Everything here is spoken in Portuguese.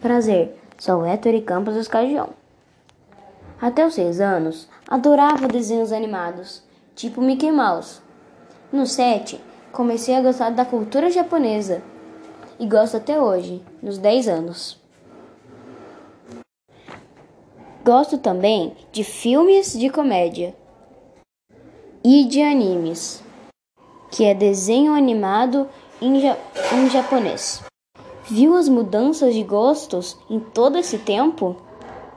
Prazer, sou Héctor Campos Escagião. Até os seis anos, adorava desenhos animados, tipo Mickey Mouse. No sete, comecei a gostar da cultura japonesa e gosto até hoje, nos dez anos. Gosto também de filmes de comédia e de animes, que é desenho animado em, ja em japonês. Viu as mudanças de gostos em todo esse tempo?